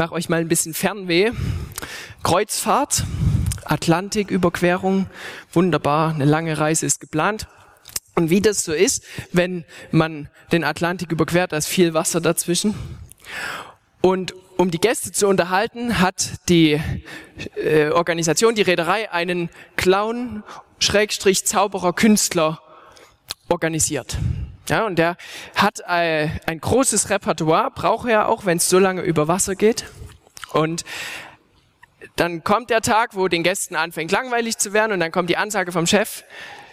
Mache euch mal ein bisschen Fernweh. Kreuzfahrt, Atlantiküberquerung, wunderbar, eine lange Reise ist geplant. Und wie das so ist, wenn man den Atlantik überquert, da ist viel Wasser dazwischen. Und um die Gäste zu unterhalten, hat die äh, Organisation, die Reederei, einen Clown, Schrägstrich, Zauberer, Künstler organisiert. Ja, und der hat äh, ein großes Repertoire, braucht er auch, wenn es so lange über Wasser geht. Und dann kommt der Tag, wo den Gästen anfängt langweilig zu werden und dann kommt die Ansage vom Chef,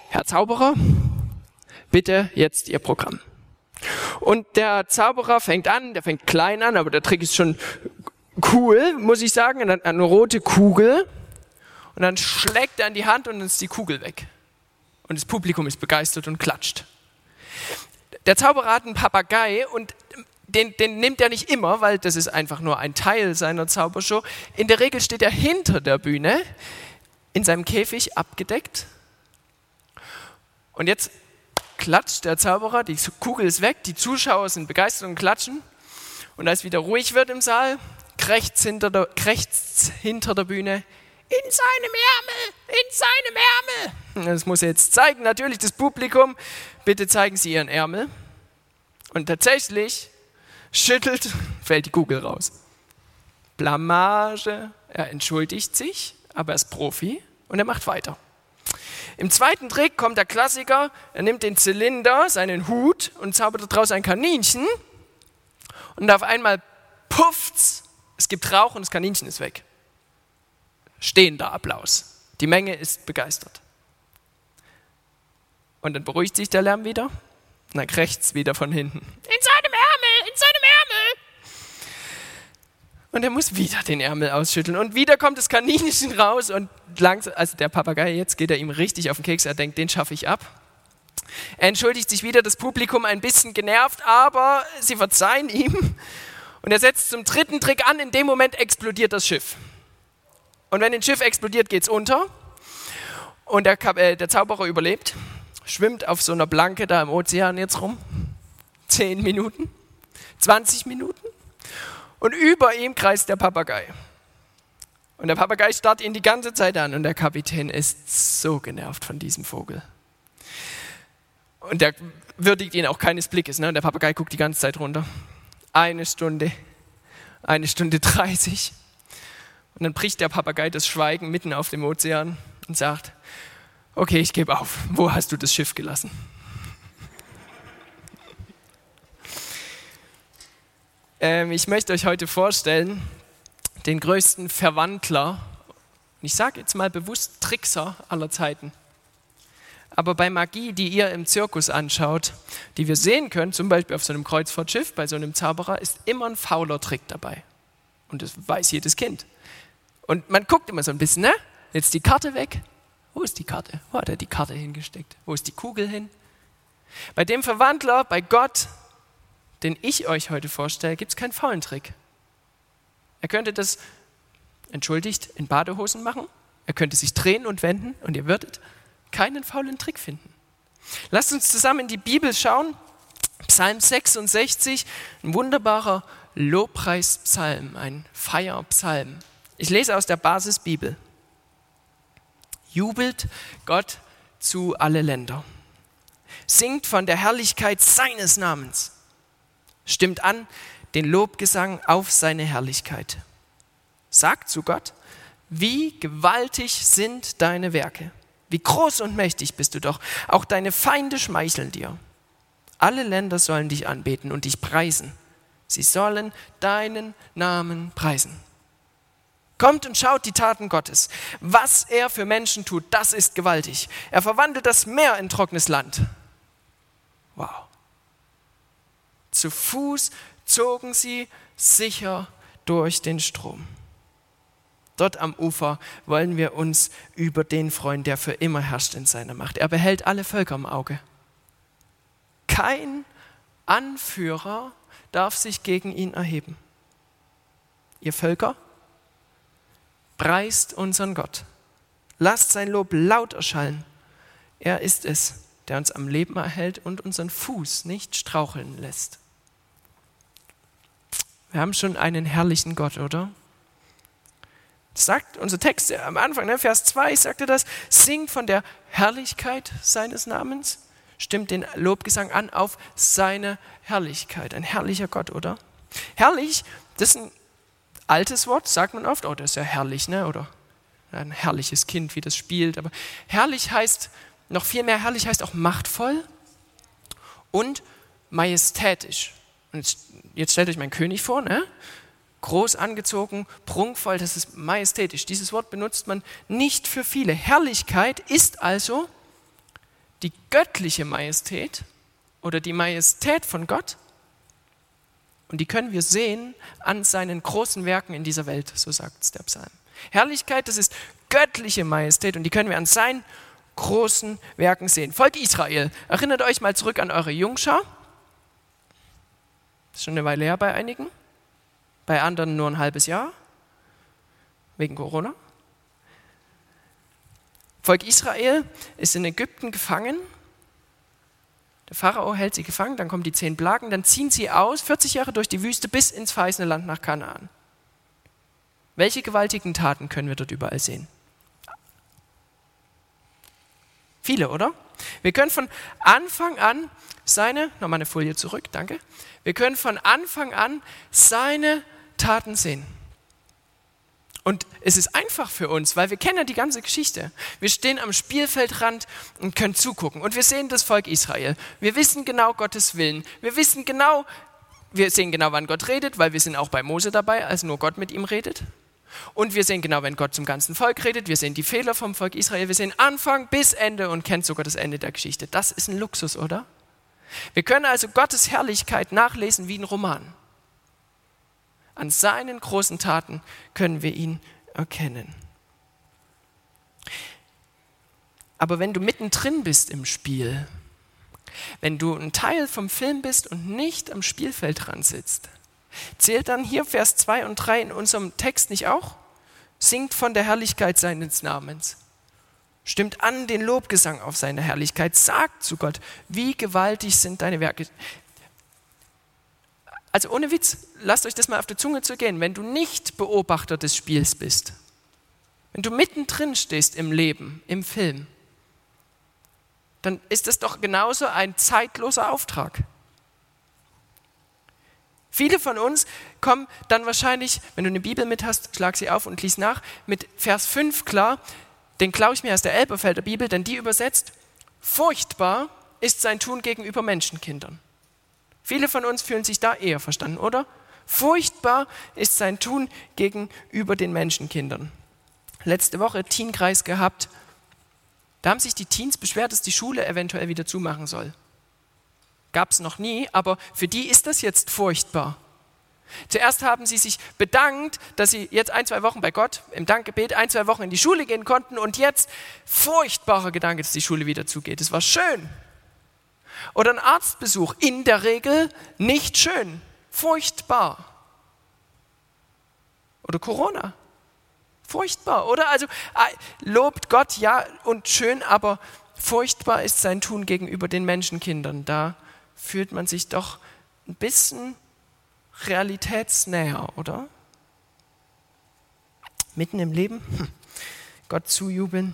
Herr Zauberer, bitte jetzt Ihr Programm. Und der Zauberer fängt an, der fängt klein an, aber der Trick ist schon cool, muss ich sagen, eine, eine rote Kugel und dann schlägt er in die Hand und dann ist die Kugel weg. Und das Publikum ist begeistert und klatscht. Der Zauberer hat einen Papagei und den, den nimmt er nicht immer, weil das ist einfach nur ein Teil seiner Zaubershow. In der Regel steht er hinter der Bühne, in seinem Käfig abgedeckt. Und jetzt klatscht der Zauberer, die Kugel ist weg, die Zuschauer sind begeistert und klatschen. Und als wieder ruhig wird im Saal, krächzt hinter der, krächzt hinter der Bühne, in seinem Ärmel, in seinem Ärmel. Das muss er jetzt zeigen, natürlich das Publikum. Bitte zeigen Sie Ihren Ärmel. Und tatsächlich schüttelt, fällt die Kugel raus. Blamage. Er entschuldigt sich, aber er ist Profi und er macht weiter. Im zweiten Trick kommt der Klassiker, er nimmt den Zylinder, seinen Hut und zaubert daraus ein Kaninchen. Und auf einmal pufft's, es gibt Rauch und das Kaninchen ist weg stehender Applaus. Die Menge ist begeistert. Und dann beruhigt sich der Lärm wieder und dann krächzt wieder von hinten. In seinem Ärmel, in seinem Ärmel. Und er muss wieder den Ärmel ausschütteln. Und wieder kommt das Kaninchen raus und langsam, also der Papagei, jetzt geht er ihm richtig auf den Keks. Er denkt, den schaffe ich ab. Er entschuldigt sich wieder, das Publikum ein bisschen genervt, aber sie verzeihen ihm. Und er setzt zum dritten Trick an. In dem Moment explodiert das Schiff. Und wenn ein Schiff explodiert, geht es unter. Und der, äh, der Zauberer überlebt, schwimmt auf so einer Blanke da im Ozean jetzt rum. Zehn Minuten, 20 Minuten. Und über ihm kreist der Papagei. Und der Papagei starrt ihn die ganze Zeit an und der Kapitän ist so genervt von diesem Vogel. Und der würdigt ihn auch keines Blickes. Ne? Und der Papagei guckt die ganze Zeit runter. Eine Stunde, eine Stunde dreißig. Und dann bricht der Papagei das Schweigen mitten auf dem Ozean und sagt, okay, ich gebe auf. Wo hast du das Schiff gelassen? Ähm, ich möchte euch heute vorstellen, den größten Verwandler, ich sage jetzt mal bewusst Trickser aller Zeiten. Aber bei Magie, die ihr im Zirkus anschaut, die wir sehen können, zum Beispiel auf so einem Kreuzfahrtschiff, bei so einem Zauberer, ist immer ein fauler Trick dabei. Und das weiß jedes Kind. Und man guckt immer so ein bisschen, ne? Jetzt die Karte weg. Wo ist die Karte? Wo hat er die Karte hingesteckt? Wo ist die Kugel hin? Bei dem Verwandler, bei Gott, den ich euch heute vorstelle, gibt es keinen faulen Trick. Er könnte das, entschuldigt, in Badehosen machen. Er könnte sich drehen und wenden und ihr würdet keinen faulen Trick finden. Lasst uns zusammen in die Bibel schauen. Psalm 66, ein wunderbarer Lobpreispsalm, ein Feierpsalm. Ich lese aus der Basisbibel. Jubelt Gott zu alle Länder. Singt von der Herrlichkeit seines Namens. Stimmt an den Lobgesang auf seine Herrlichkeit. Sagt zu Gott, wie gewaltig sind deine Werke. Wie groß und mächtig bist du doch. Auch deine Feinde schmeicheln dir. Alle Länder sollen dich anbeten und dich preisen. Sie sollen deinen Namen preisen. Kommt und schaut die Taten Gottes. Was er für Menschen tut, das ist gewaltig. Er verwandelt das Meer in trockenes Land. Wow. Zu Fuß zogen sie sicher durch den Strom. Dort am Ufer wollen wir uns über den freuen, der für immer herrscht in seiner Macht. Er behält alle Völker im Auge. Kein Anführer darf sich gegen ihn erheben. Ihr Völker, preist unseren Gott. Lasst sein Lob laut erschallen. Er ist es, der uns am Leben erhält und unseren Fuß nicht straucheln lässt. Wir haben schon einen herrlichen Gott, oder? sagt unser Text am Anfang, ne, Vers 2 sagt er das, singt von der Herrlichkeit seines Namens, stimmt den Lobgesang an auf seine Herrlichkeit. Ein herrlicher Gott, oder? Herrlich, das ist ein altes Wort, sagt man oft, oh, das ist ja herrlich, ne? oder ein herrliches Kind, wie das spielt. Aber herrlich heißt, noch viel mehr herrlich heißt auch machtvoll und majestätisch. Und jetzt, stellt euch meinen König vor, ne? groß angezogen, prunkvoll, das ist majestätisch. Dieses Wort benutzt man nicht für viele. Herrlichkeit ist also die göttliche Majestät oder die Majestät von Gott. Und die können wir sehen an seinen großen Werken in dieser Welt, so sagt der Psalm. Herrlichkeit, das ist göttliche Majestät und die können wir an seinen großen Werken sehen. Volk Israel, erinnert euch mal zurück an eure Jungschau. Das ist schon eine Weile her bei einigen bei anderen nur ein halbes Jahr wegen Corona. Volk Israel ist in Ägypten gefangen. Der Pharao hält sie gefangen, dann kommen die zehn Plagen, dann ziehen sie aus, 40 Jahre durch die Wüste bis ins verheißene Land nach Kanaan. Welche gewaltigen Taten können wir dort überall sehen? Viele, oder? Wir können von Anfang an seine, nochmal eine Folie zurück, danke. Wir können von Anfang an seine Taten sehen. Und es ist einfach für uns, weil wir kennen ja die ganze Geschichte. Wir stehen am Spielfeldrand und können zugucken. Und wir sehen das Volk Israel. Wir wissen genau Gottes Willen. Wir wissen genau, wir sehen genau, wann Gott redet, weil wir sind auch bei Mose dabei, als nur Gott mit ihm redet. Und wir sehen genau, wenn Gott zum ganzen Volk redet. Wir sehen die Fehler vom Volk Israel. Wir sehen Anfang bis Ende und kennen sogar das Ende der Geschichte. Das ist ein Luxus, oder? Wir können also Gottes Herrlichkeit nachlesen wie ein Roman. An seinen großen Taten können wir ihn erkennen. Aber wenn du mittendrin bist im Spiel, wenn du ein Teil vom Film bist und nicht am Spielfeldrand sitzt, zählt dann hier Vers 2 und 3 in unserem Text nicht auch? Singt von der Herrlichkeit seines Namens. Stimmt an den Lobgesang auf seine Herrlichkeit. Sagt zu Gott, wie gewaltig sind deine Werke. Also ohne Witz, lasst euch das mal auf der Zunge zu gehen, wenn du nicht Beobachter des Spiels bist, wenn du mittendrin stehst im Leben, im Film, dann ist das doch genauso ein zeitloser Auftrag. Viele von uns kommen dann wahrscheinlich, wenn du eine Bibel mit hast, schlag sie auf und lies nach, mit Vers 5 klar, den klaue ich mir aus der Elberfelder Bibel, denn die übersetzt, furchtbar ist sein Tun gegenüber Menschenkindern. Viele von uns fühlen sich da eher verstanden, oder? Furchtbar ist sein Tun gegenüber den Menschenkindern. Letzte Woche Teenkreis gehabt. Da haben sich die Teens beschwert, dass die Schule eventuell wieder zumachen soll. Gab es noch nie, aber für die ist das jetzt furchtbar. Zuerst haben sie sich bedankt, dass sie jetzt ein, zwei Wochen bei Gott im Dankgebet ein, zwei Wochen in die Schule gehen konnten und jetzt furchtbarer Gedanke, dass die Schule wieder zugeht. Es war schön, oder ein Arztbesuch, in der Regel nicht schön, furchtbar. Oder Corona, furchtbar. Oder also äh, lobt Gott ja und schön, aber furchtbar ist sein Tun gegenüber den Menschenkindern. Da fühlt man sich doch ein bisschen realitätsnäher, oder? Mitten im Leben, hm. Gott zujubeln,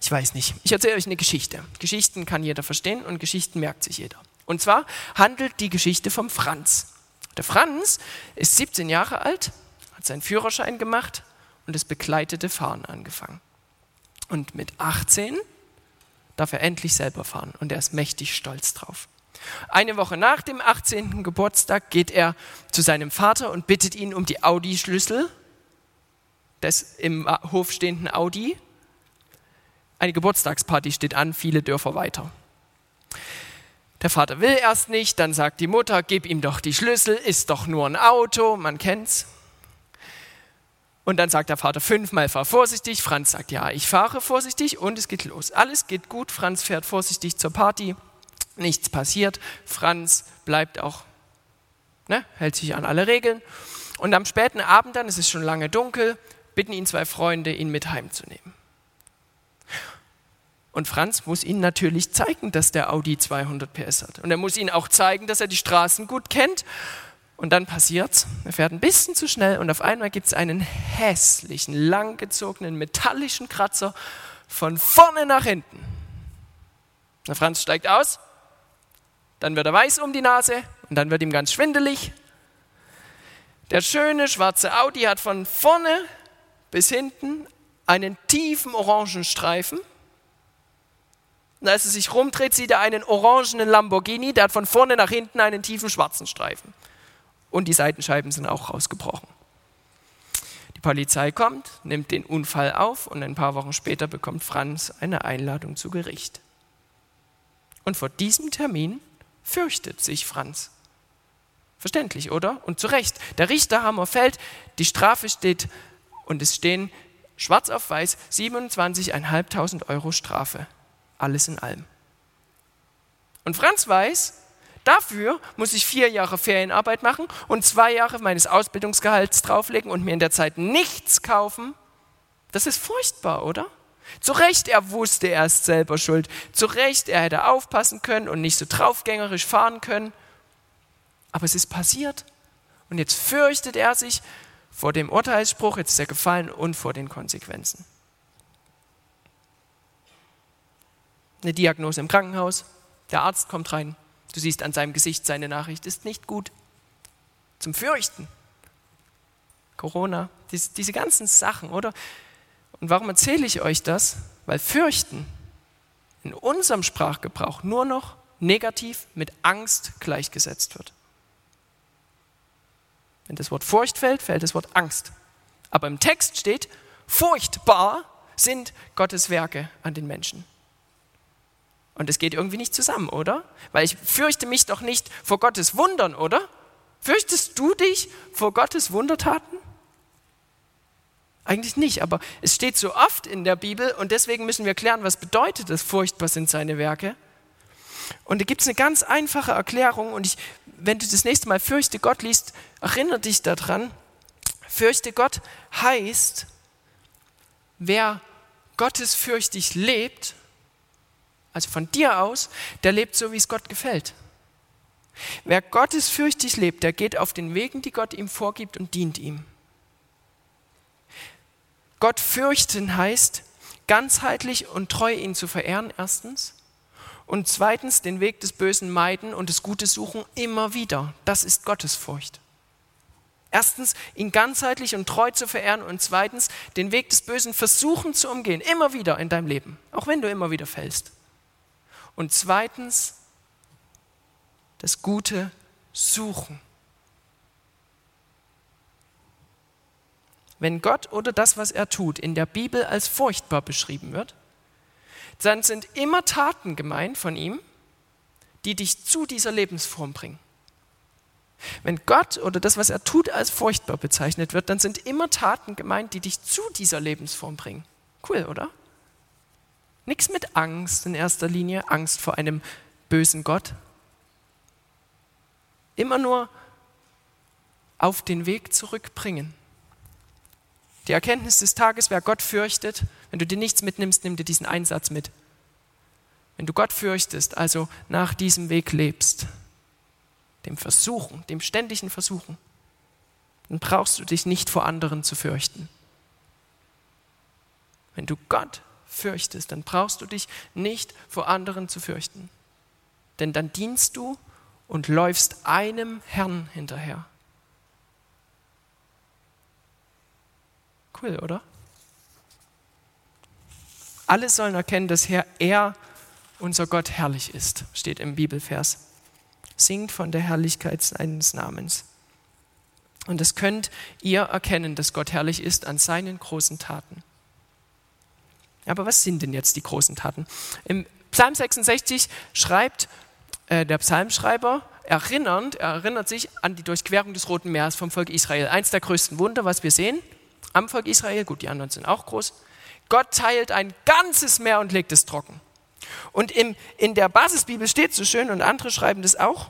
ich weiß nicht. Ich erzähle euch eine Geschichte. Geschichten kann jeder verstehen und Geschichten merkt sich jeder. Und zwar handelt die Geschichte vom Franz. Der Franz ist 17 Jahre alt, hat seinen Führerschein gemacht und das begleitete Fahren angefangen. Und mit 18 darf er endlich selber fahren und er ist mächtig stolz drauf. Eine Woche nach dem 18. Geburtstag geht er zu seinem Vater und bittet ihn um die Audi-Schlüssel des im Hof stehenden Audi eine Geburtstagsparty steht an, viele Dörfer weiter. Der Vater will erst nicht, dann sagt die Mutter, gib ihm doch die Schlüssel, ist doch nur ein Auto, man kennt's. Und dann sagt der Vater fünfmal, fahr vorsichtig. Franz sagt, ja, ich fahre vorsichtig und es geht los. Alles geht gut. Franz fährt vorsichtig zur Party. Nichts passiert. Franz bleibt auch, ne, hält sich an alle Regeln. Und am späten Abend dann, es ist schon lange dunkel, bitten ihn zwei Freunde, ihn mit heimzunehmen. Und Franz muss ihnen natürlich zeigen, dass der Audi 200 PS hat. Und er muss ihnen auch zeigen, dass er die Straßen gut kennt. Und dann passiert's, er fährt ein bisschen zu schnell und auf einmal gibt es einen hässlichen, langgezogenen, metallischen Kratzer von vorne nach hinten. Der Franz steigt aus, dann wird er weiß um die Nase und dann wird ihm ganz schwindelig. Der schöne schwarze Audi hat von vorne bis hinten einen tiefen orangen Streifen und als er sich rumdreht, sieht er einen orangenen Lamborghini, der hat von vorne nach hinten einen tiefen schwarzen Streifen. Und die Seitenscheiben sind auch rausgebrochen. Die Polizei kommt, nimmt den Unfall auf und ein paar Wochen später bekommt Franz eine Einladung zu Gericht. Und vor diesem Termin fürchtet sich Franz. Verständlich, oder? Und zu Recht. Der Richterhammer fällt, die Strafe steht und es stehen schwarz auf weiß 27.500 Euro Strafe alles in allem. Und Franz weiß, dafür muss ich vier Jahre Ferienarbeit machen und zwei Jahre meines Ausbildungsgehalts drauflegen und mir in der Zeit nichts kaufen. Das ist furchtbar, oder? Zu Recht, er wusste, er ist selber schuld. Zu Recht, er hätte aufpassen können und nicht so draufgängerisch fahren können. Aber es ist passiert. Und jetzt fürchtet er sich vor dem Urteilsspruch, jetzt ist er gefallen und vor den Konsequenzen. Eine Diagnose im Krankenhaus, der Arzt kommt rein, du siehst an seinem Gesicht, seine Nachricht ist nicht gut. Zum Fürchten. Corona, diese, diese ganzen Sachen, oder? Und warum erzähle ich euch das? Weil Fürchten in unserem Sprachgebrauch nur noch negativ mit Angst gleichgesetzt wird. Wenn das Wort Furcht fällt, fällt das Wort Angst. Aber im Text steht, furchtbar sind Gottes Werke an den Menschen. Und es geht irgendwie nicht zusammen, oder? Weil ich fürchte mich doch nicht vor Gottes Wundern, oder? Fürchtest du dich vor Gottes Wundertaten? Eigentlich nicht, aber es steht so oft in der Bibel und deswegen müssen wir klären, was bedeutet das, furchtbar sind seine Werke. Und da gibt es eine ganz einfache Erklärung und ich, wenn du das nächste Mal fürchte Gott liest, erinnere dich daran. Fürchte Gott heißt, wer gottesfürchtig lebt, also von dir aus, der lebt so, wie es Gott gefällt. Wer gottesfürchtig lebt, der geht auf den Wegen, die Gott ihm vorgibt und dient ihm. Gott fürchten heißt, ganzheitlich und treu ihn zu verehren, erstens. Und zweitens, den Weg des Bösen meiden und des Gutes suchen immer wieder. Das ist Gottesfurcht. Erstens, ihn ganzheitlich und treu zu verehren und zweitens, den Weg des Bösen versuchen zu umgehen, immer wieder in deinem Leben, auch wenn du immer wieder fällst. Und zweitens, das Gute suchen. Wenn Gott oder das, was er tut, in der Bibel als furchtbar beschrieben wird, dann sind immer Taten gemeint von ihm, die dich zu dieser Lebensform bringen. Wenn Gott oder das, was er tut, als furchtbar bezeichnet wird, dann sind immer Taten gemeint, die dich zu dieser Lebensform bringen. Cool, oder? Nichts mit Angst in erster Linie, Angst vor einem bösen Gott. Immer nur auf den Weg zurückbringen. Die Erkenntnis des Tages, wer Gott fürchtet, wenn du dir nichts mitnimmst, nimm dir diesen Einsatz mit. Wenn du Gott fürchtest, also nach diesem Weg lebst, dem Versuchen, dem ständigen Versuchen, dann brauchst du dich nicht vor anderen zu fürchten. Wenn du Gott fürchtest, dann brauchst du dich nicht vor anderen zu fürchten. Denn dann dienst du und läufst einem Herrn hinterher. Cool, oder? Alle sollen erkennen, dass Herr, er, unser Gott, herrlich ist, steht im Bibelvers. Singt von der Herrlichkeit seines Namens. Und das könnt ihr erkennen, dass Gott herrlich ist an seinen großen Taten. Aber was sind denn jetzt die großen Taten? Im Psalm 66 schreibt äh, der Psalmschreiber erinnernd, er erinnert sich an die Durchquerung des Roten Meeres vom Volk Israel. Eins der größten Wunder, was wir sehen am Volk Israel, gut, die anderen sind auch groß. Gott teilt ein ganzes Meer und legt es trocken. Und im, in der Basisbibel steht so schön, und andere schreiben das auch,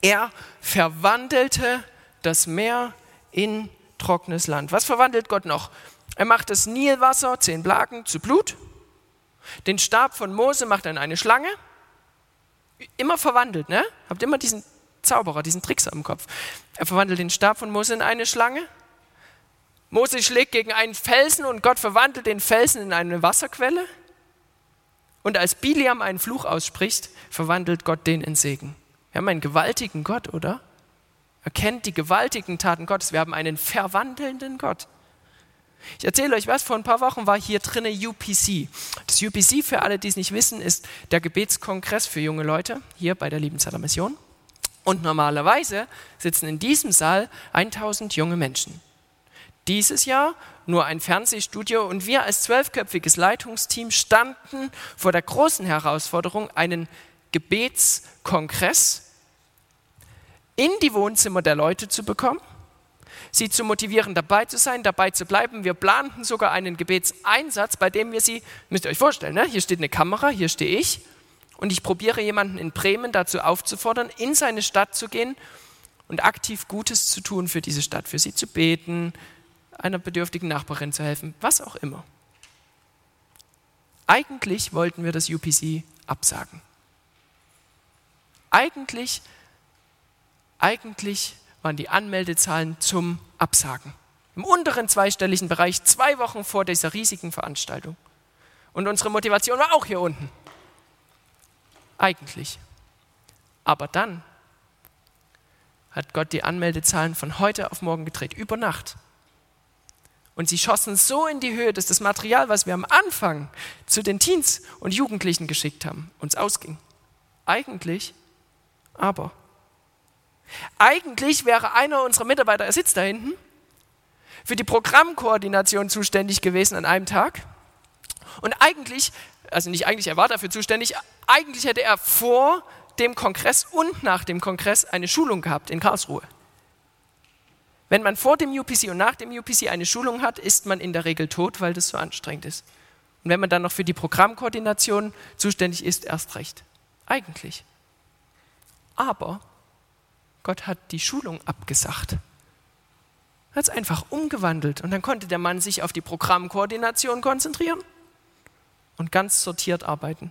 er verwandelte das Meer in trockenes Land. Was verwandelt Gott noch? Er macht das Nilwasser, zehn Plagen, zu Blut. Den Stab von Mose macht er in eine Schlange. Immer verwandelt, ne? Habt immer diesen Zauberer, diesen Trickser im Kopf. Er verwandelt den Stab von Mose in eine Schlange. Mose schlägt gegen einen Felsen und Gott verwandelt den Felsen in eine Wasserquelle. Und als Biliam einen Fluch ausspricht, verwandelt Gott den in Segen. Wir haben einen gewaltigen Gott, oder? Er kennt die gewaltigen Taten Gottes. Wir haben einen verwandelnden Gott. Ich erzähle euch was, vor ein paar Wochen war hier drinne UPC. Das UPC, für alle, die es nicht wissen, ist der Gebetskongress für junge Leute hier bei der Liebenzeller Mission. Und normalerweise sitzen in diesem Saal 1000 junge Menschen. Dieses Jahr nur ein Fernsehstudio und wir als zwölfköpfiges Leitungsteam standen vor der großen Herausforderung, einen Gebetskongress in die Wohnzimmer der Leute zu bekommen, sie zu motivieren, dabei zu sein, dabei zu bleiben. Wir planten sogar einen Gebetseinsatz, bei dem wir sie, müsst ihr euch vorstellen, ne? hier steht eine Kamera, hier stehe ich und ich probiere jemanden in Bremen dazu aufzufordern, in seine Stadt zu gehen und aktiv Gutes zu tun für diese Stadt, für sie zu beten, einer bedürftigen Nachbarin zu helfen, was auch immer. Eigentlich wollten wir das UPC absagen. Eigentlich eigentlich waren die Anmeldezahlen zum Absagen. Im unteren zweistelligen Bereich, zwei Wochen vor dieser riesigen Veranstaltung. Und unsere Motivation war auch hier unten. Eigentlich. Aber dann hat Gott die Anmeldezahlen von heute auf morgen gedreht, über Nacht. Und sie schossen so in die Höhe, dass das Material, was wir am Anfang zu den Teens und Jugendlichen geschickt haben, uns ausging. Eigentlich, aber eigentlich wäre einer unserer Mitarbeiter, er sitzt da hinten, für die Programmkoordination zuständig gewesen an einem Tag. Und eigentlich, also nicht eigentlich, er war dafür zuständig, eigentlich hätte er vor dem Kongress und nach dem Kongress eine Schulung gehabt in Karlsruhe. Wenn man vor dem UPC und nach dem UPC eine Schulung hat, ist man in der Regel tot, weil das so anstrengend ist. Und wenn man dann noch für die Programmkoordination zuständig ist, erst recht. Eigentlich. Aber Gott hat die Schulung abgesagt. Er hat es einfach umgewandelt und dann konnte der Mann sich auf die Programmkoordination konzentrieren und ganz sortiert arbeiten.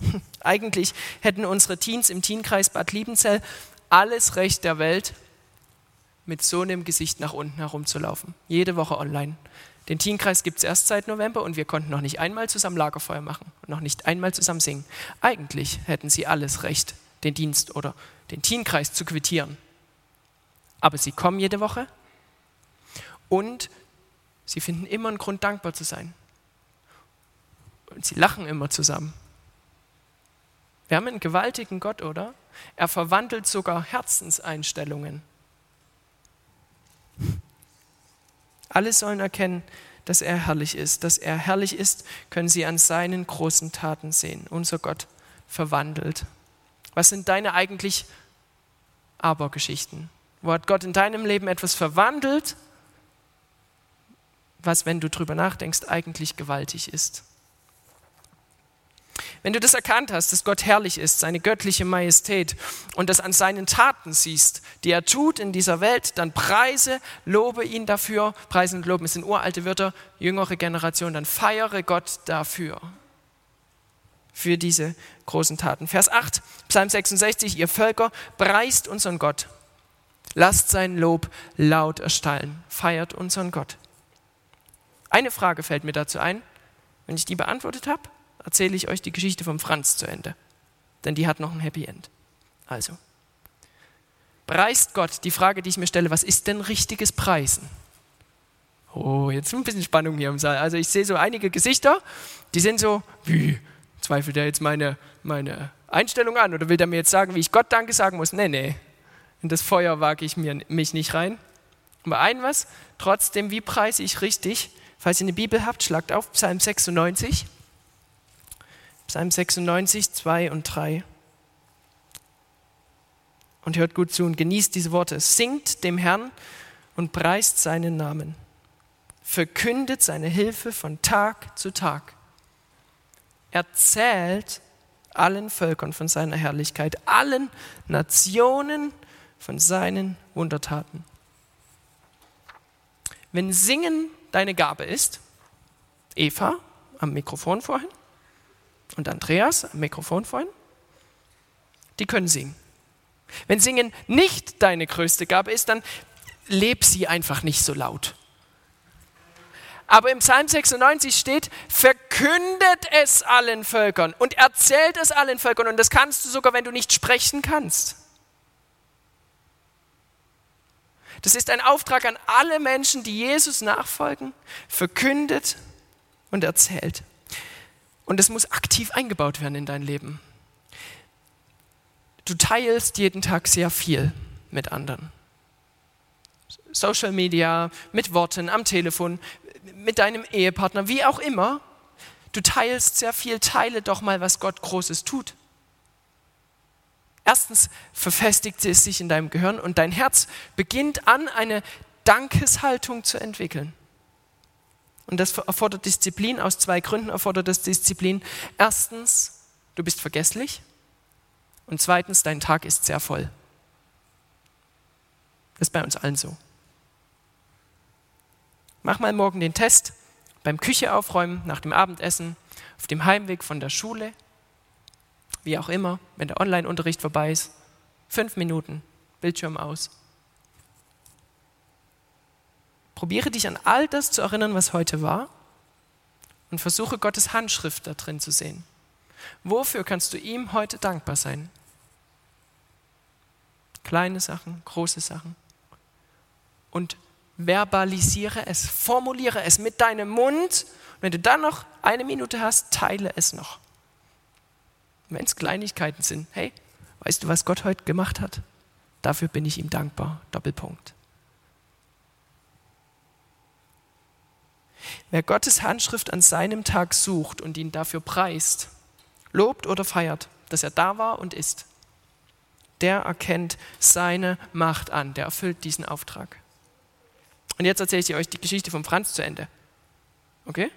Eigentlich hätten unsere Teens im Teenkreis Bad Liebenzell alles Recht der Welt, mit so einem Gesicht nach unten herumzulaufen. Jede Woche online. Den Teenkreis gibt es erst seit November und wir konnten noch nicht einmal zusammen Lagerfeuer machen und noch nicht einmal zusammen singen. Eigentlich hätten sie alles Recht, den Dienst oder den Teenkreis zu quittieren. Aber sie kommen jede Woche und sie finden immer einen Grund, dankbar zu sein. Und sie lachen immer zusammen. Wir haben einen gewaltigen Gott, oder? Er verwandelt sogar Herzenseinstellungen. Alle sollen erkennen, dass er herrlich ist. Dass er herrlich ist, können sie an seinen großen Taten sehen. Unser Gott verwandelt. Was sind deine eigentlich Abergeschichten? Wo hat Gott in deinem Leben etwas verwandelt, was, wenn du drüber nachdenkst, eigentlich gewaltig ist? Wenn du das erkannt hast, dass Gott herrlich ist, seine göttliche Majestät und das an seinen Taten siehst, die er tut in dieser Welt, dann preise, lobe ihn dafür. Preisen und loben, sind uralte Wörter, jüngere Generation, dann feiere Gott dafür für diese großen Taten. Vers 8, Psalm 66, ihr Völker, preist unseren Gott. Lasst sein Lob laut erstallen. Feiert unseren Gott. Eine Frage fällt mir dazu ein. Wenn ich die beantwortet habe, erzähle ich euch die Geschichte vom Franz zu Ende. Denn die hat noch ein Happy End. Also, preist Gott. Die Frage, die ich mir stelle, was ist denn richtiges Preisen? Oh, jetzt ein bisschen Spannung hier im Saal. Also ich sehe so einige Gesichter, die sind so, wie, Zweifelt er jetzt meine, meine Einstellung an oder will er mir jetzt sagen, wie ich Gott Danke sagen muss? Nee, nee. In das Feuer wage ich mir, mich nicht rein. Aber ein was, trotzdem, wie preise ich richtig? Falls ihr eine Bibel habt, schlagt auf Psalm 96. Psalm 96, 2 und 3. Und hört gut zu und genießt diese Worte. Singt dem Herrn und preist seinen Namen. Verkündet seine Hilfe von Tag zu Tag. Erzählt allen Völkern von seiner Herrlichkeit, allen Nationen von seinen Wundertaten. Wenn Singen deine Gabe ist, Eva am Mikrofon vorhin und Andreas am Mikrofon vorhin, die können singen. Wenn Singen nicht deine größte Gabe ist, dann leb sie einfach nicht so laut. Aber im Psalm 96 steht, verkündet es allen Völkern und erzählt es allen Völkern. Und das kannst du sogar, wenn du nicht sprechen kannst. Das ist ein Auftrag an alle Menschen, die Jesus nachfolgen, verkündet und erzählt. Und es muss aktiv eingebaut werden in dein Leben. Du teilst jeden Tag sehr viel mit anderen. Social Media, mit Worten, am Telefon, mit deinem Ehepartner, wie auch immer. Du teilst sehr viel, teile doch mal, was Gott Großes tut. Erstens verfestigt es sich in deinem Gehirn und dein Herz beginnt an, eine Dankeshaltung zu entwickeln. Und das erfordert Disziplin. Aus zwei Gründen erfordert das Disziplin. Erstens, du bist vergesslich. Und zweitens, dein Tag ist sehr voll. Das ist bei uns allen so. Mach mal morgen den Test beim Küche aufräumen, nach dem Abendessen, auf dem Heimweg von der Schule, wie auch immer, wenn der Online-Unterricht vorbei ist. Fünf Minuten, Bildschirm aus. Probiere dich an all das zu erinnern, was heute war und versuche Gottes Handschrift da drin zu sehen. Wofür kannst du ihm heute dankbar sein? Kleine Sachen, große Sachen. Und verbalisiere es, formuliere es mit deinem Mund. Und wenn du dann noch eine Minute hast, teile es noch. Wenn es Kleinigkeiten sind, hey, weißt du, was Gott heute gemacht hat? Dafür bin ich ihm dankbar. Doppelpunkt. Wer Gottes Handschrift an seinem Tag sucht und ihn dafür preist, lobt oder feiert, dass er da war und ist, der erkennt seine Macht an, der erfüllt diesen Auftrag. Und jetzt erzähle ich euch die Geschichte von Franz zu Ende. Okay?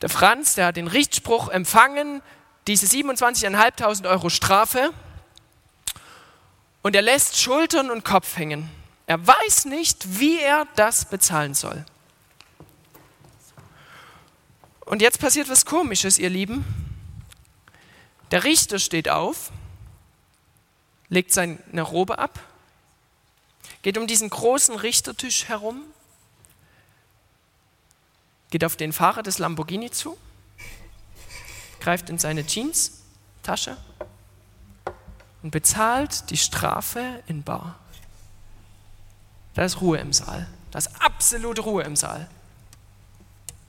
Der Franz, der hat den Richtspruch empfangen, diese 27.500 Euro Strafe, und er lässt Schultern und Kopf hängen. Er weiß nicht, wie er das bezahlen soll. Und jetzt passiert was Komisches, ihr Lieben. Der Richter steht auf, legt seine Robe ab geht um diesen großen Richtertisch herum, geht auf den Fahrer des Lamborghini zu, greift in seine Jeans-Tasche und bezahlt die Strafe in Bar. Da ist Ruhe im Saal. Da ist absolute Ruhe im Saal.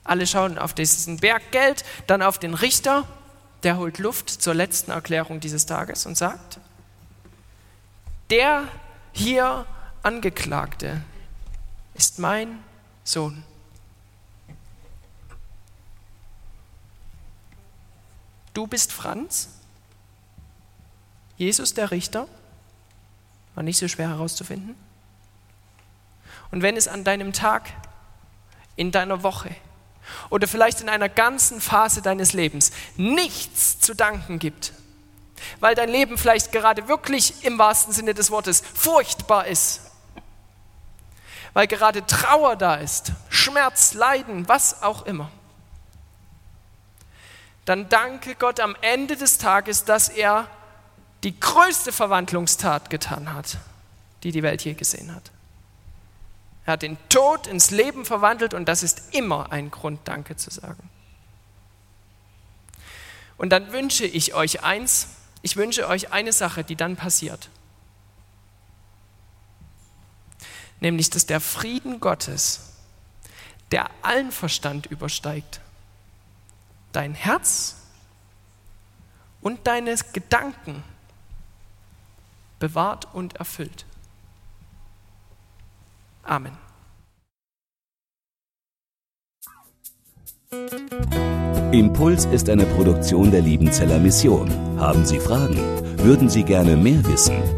Alle schauen auf diesen Berg Geld, dann auf den Richter, der holt Luft zur letzten Erklärung dieses Tages und sagt, der hier Angeklagte ist mein Sohn. Du bist Franz? Jesus der Richter? War nicht so schwer herauszufinden. Und wenn es an deinem Tag, in deiner Woche oder vielleicht in einer ganzen Phase deines Lebens nichts zu danken gibt, weil dein Leben vielleicht gerade wirklich im wahrsten Sinne des Wortes furchtbar ist, weil gerade Trauer da ist, Schmerz, Leiden, was auch immer, dann danke Gott am Ende des Tages, dass er die größte Verwandlungstat getan hat, die die Welt je gesehen hat. Er hat den Tod ins Leben verwandelt und das ist immer ein Grund, Danke zu sagen. Und dann wünsche ich euch eins, ich wünsche euch eine Sache, die dann passiert. Nämlich dass der Frieden Gottes, der allen Verstand übersteigt, dein Herz und deine Gedanken bewahrt und erfüllt. Amen. Impuls ist eine Produktion der Liebenzeller Mission. Haben Sie Fragen? Würden Sie gerne mehr wissen?